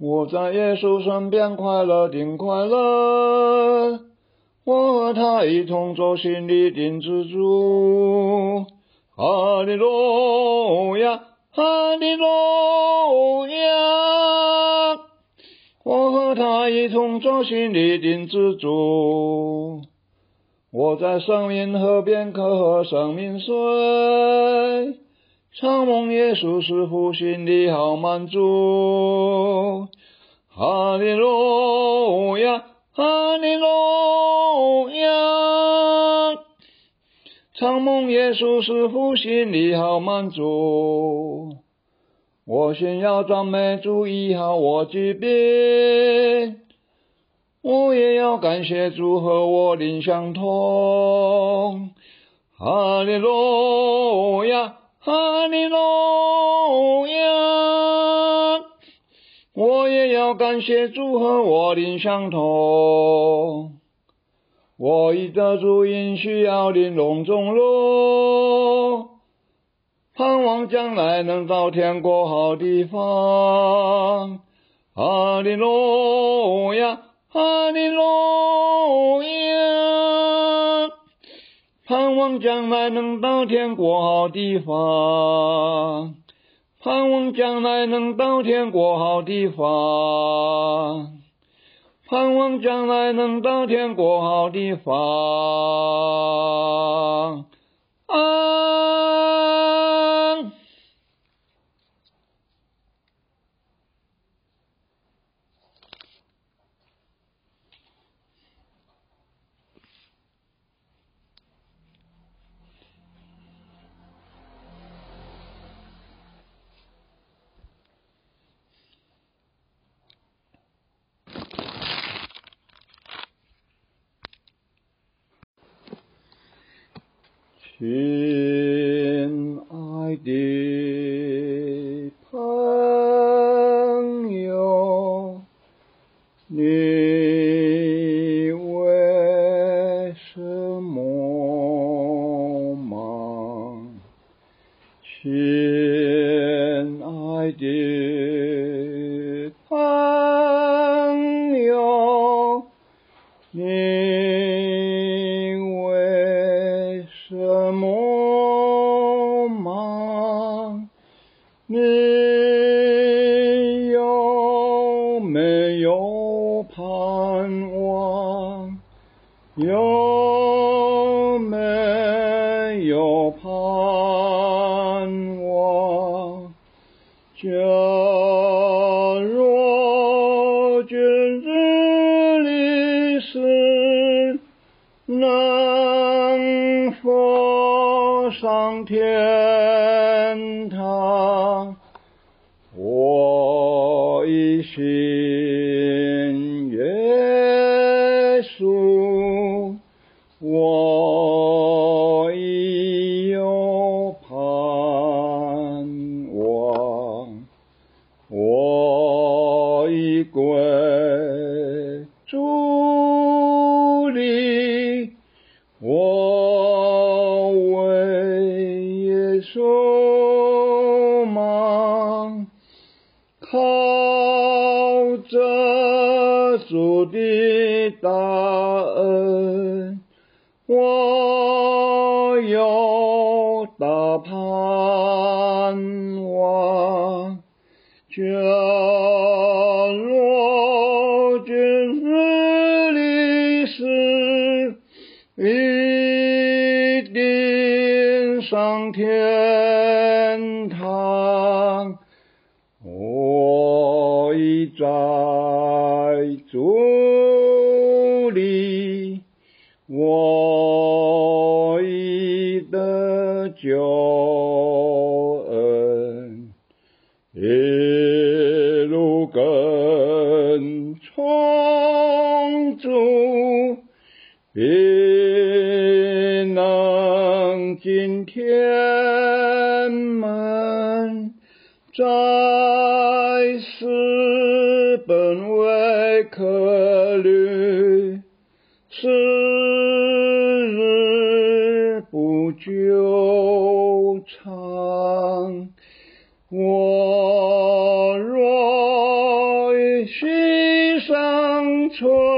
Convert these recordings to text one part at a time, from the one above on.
我在耶稣身边快乐定快乐，我和他一同走心里定之主。哈利路亚，哈利路亚，我和他一同走心里定之主。我在生命河边可喝生命水。常蒙耶稣师父心里好满足，哈利路亚，哈利路亚。常蒙耶稣师父心里好满足，我先要赞美主医好我疾病，我也要感谢主和我灵相通，哈利路亚。哈利路亚，我也要感谢主和我灵相通。我已得主因需要临笼中乐，盼望将来能到天国好地方。哈利路亚，哈利路亚。盼望将来能到天国好地方，盼望将来能到天国好地方，盼望将来能到天国好地方。亲爱的朋友你为什么忙亲爱的朋友你我有没有盼望假若君子离世能否上天。国，主你我为耶稣忙，靠着主的大恩，我要大盼望。下落今日历史，一定上天堂。我已在伫里，我已得救。在世本为客旅，是日不久长。我若一心上存。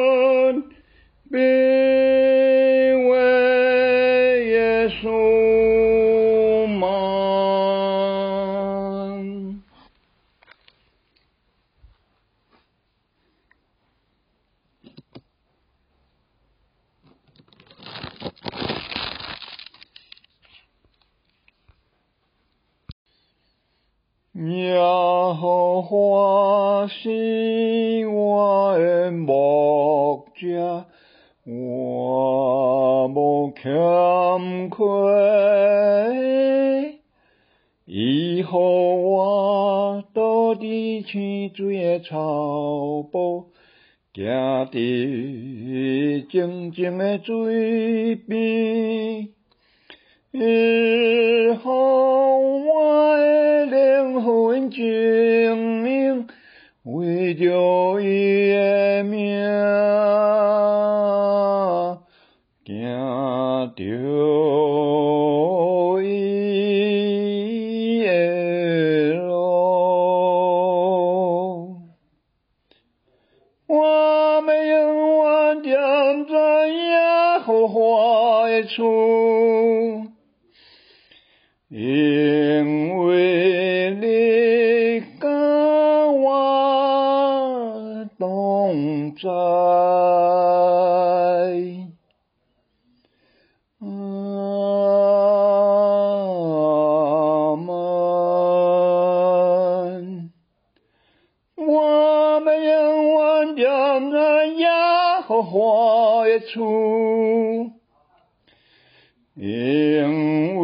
耶和华是我的牧者，我无欠亏。伊予我倒伫青水的草埔，行伫静静的水边。着伊的名，行着伊的路。我要永远踮在耶和华的厝。在，阿门。我要永远踮在耶和华的厝，因